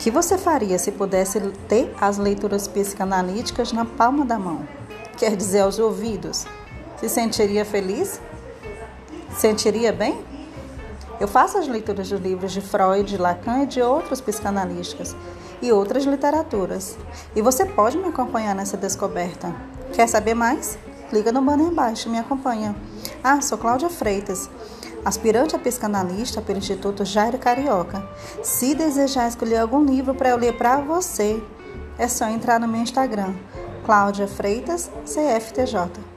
que você faria se pudesse ter as leituras psicanalíticas na palma da mão? Quer dizer, aos ouvidos? Se sentiria feliz? Sentiria bem? Eu faço as leituras dos livros de Freud, Lacan e de outros psicanalistas e outras literaturas. E você pode me acompanhar nessa descoberta. Quer saber mais? Clica no banner abaixo e me acompanha. Ah, sou Cláudia Freitas, aspirante a psicanalista pelo Instituto Jairo Carioca. Se desejar escolher algum livro para eu ler para você, é só entrar no meu Instagram, Cláudia Freitas, CFTJ.